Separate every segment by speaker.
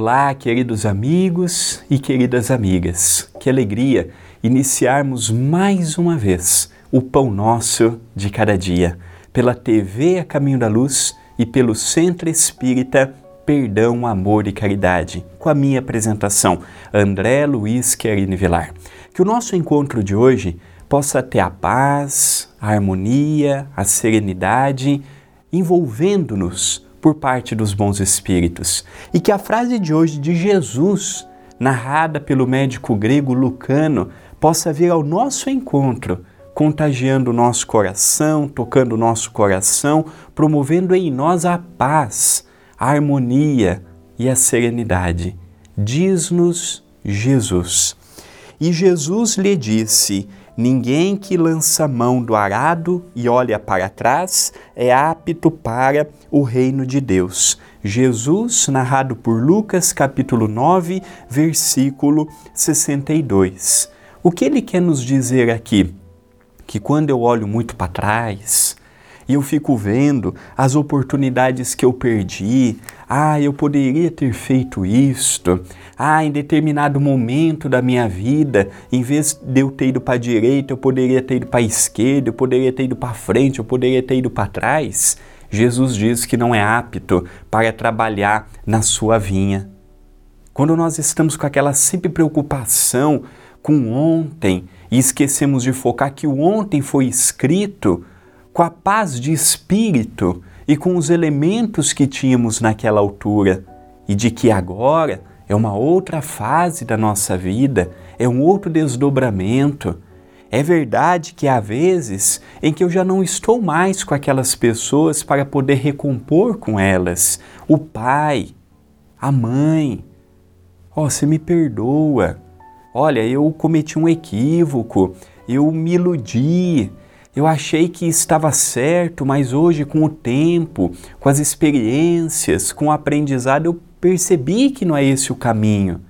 Speaker 1: Olá, queridos amigos e queridas amigas. Que alegria iniciarmos mais uma vez o Pão Nosso de cada dia, pela TV A Caminho da Luz e pelo Centro Espírita Perdão, Amor e Caridade, com a minha apresentação, André Luiz Querini Vilar. Que o nosso encontro de hoje possa ter a paz, a harmonia, a serenidade, envolvendo-nos por parte dos bons espíritos. E que a frase de hoje de Jesus, narrada pelo médico grego Lucano, possa vir ao nosso encontro, contagiando o nosso coração, tocando o nosso coração, promovendo em nós a paz, a harmonia e a serenidade. Diz-nos Jesus. E Jesus lhe disse: Ninguém que lança mão do arado e olha para trás é apto para o reino de Deus. Jesus, narrado por Lucas, capítulo 9, versículo 62. O que ele quer nos dizer aqui? Que quando eu olho muito para trás, e eu fico vendo as oportunidades que eu perdi. Ah, eu poderia ter feito isto. Ah, em determinado momento da minha vida, em vez de eu ter ido para a direita, eu poderia ter ido para a esquerda, eu poderia ter ido para frente, eu poderia ter ido para trás. Jesus diz que não é apto para trabalhar na sua vinha. Quando nós estamos com aquela sempre preocupação com ontem e esquecemos de focar que o ontem foi escrito, com a paz de espírito e com os elementos que tínhamos naquela altura, e de que agora é uma outra fase da nossa vida, é um outro desdobramento. É verdade que há vezes em que eu já não estou mais com aquelas pessoas para poder recompor com elas. O pai, a mãe. Oh, você me perdoa. Olha, eu cometi um equívoco, eu me iludi, eu achei que estava certo, mas hoje, com o tempo, com as experiências, com o aprendizado, eu percebi que não é esse o caminho.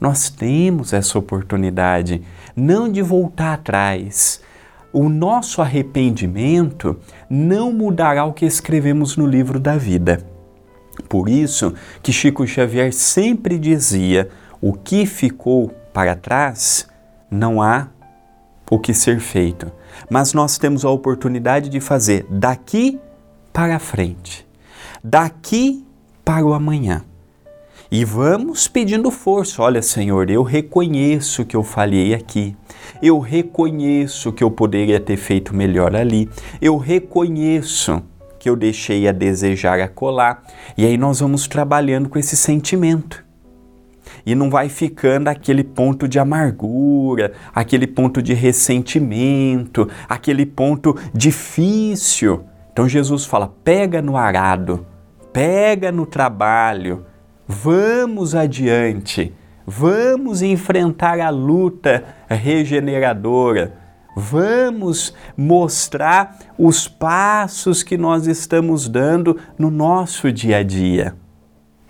Speaker 1: Nós temos essa oportunidade, não de voltar atrás. O nosso arrependimento não mudará o que escrevemos no livro da vida. Por isso que Chico Xavier sempre dizia: o que ficou para trás não há o que ser feito mas nós temos a oportunidade de fazer daqui para frente, daqui para o amanhã. E vamos pedindo força. Olha, Senhor, eu reconheço que eu falhei aqui. Eu reconheço que eu poderia ter feito melhor ali. Eu reconheço que eu deixei a desejar acolá. E aí nós vamos trabalhando com esse sentimento e não vai ficando aquele ponto de amargura, aquele ponto de ressentimento, aquele ponto difícil. Então Jesus fala: pega no arado, pega no trabalho, vamos adiante, vamos enfrentar a luta regeneradora. Vamos mostrar os passos que nós estamos dando no nosso dia a dia.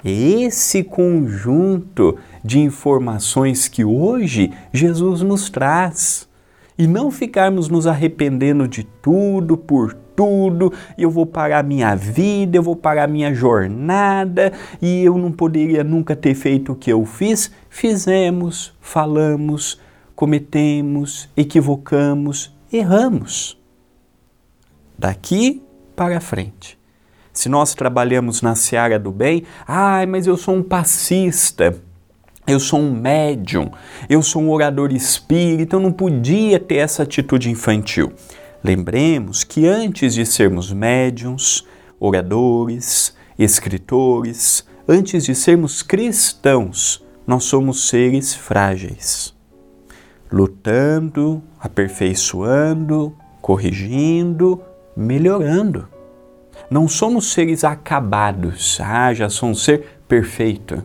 Speaker 1: Esse conjunto de informações que hoje Jesus nos traz. E não ficarmos nos arrependendo de tudo, por tudo, eu vou parar minha vida, eu vou parar minha jornada e eu não poderia nunca ter feito o que eu fiz. Fizemos, falamos, cometemos, equivocamos, erramos. Daqui para frente se nós trabalhamos na seara do bem, ai, mas eu sou um passista, eu sou um médium, eu sou um orador espírita, eu não podia ter essa atitude infantil. Lembremos que antes de sermos médiums, oradores, escritores, antes de sermos cristãos, nós somos seres frágeis, lutando, aperfeiçoando, corrigindo, melhorando. Não somos seres acabados. Ah, já sou um ser perfeito.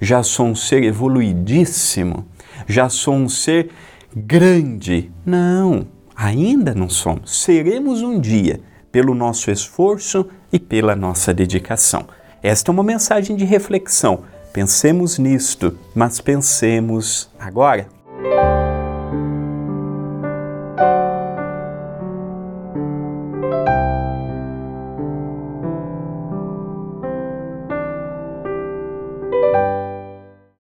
Speaker 1: Já sou um ser evoluidíssimo. Já sou um ser grande. Não, ainda não somos. Seremos um dia pelo nosso esforço e pela nossa dedicação. Esta é uma mensagem de reflexão. Pensemos nisto, mas pensemos agora.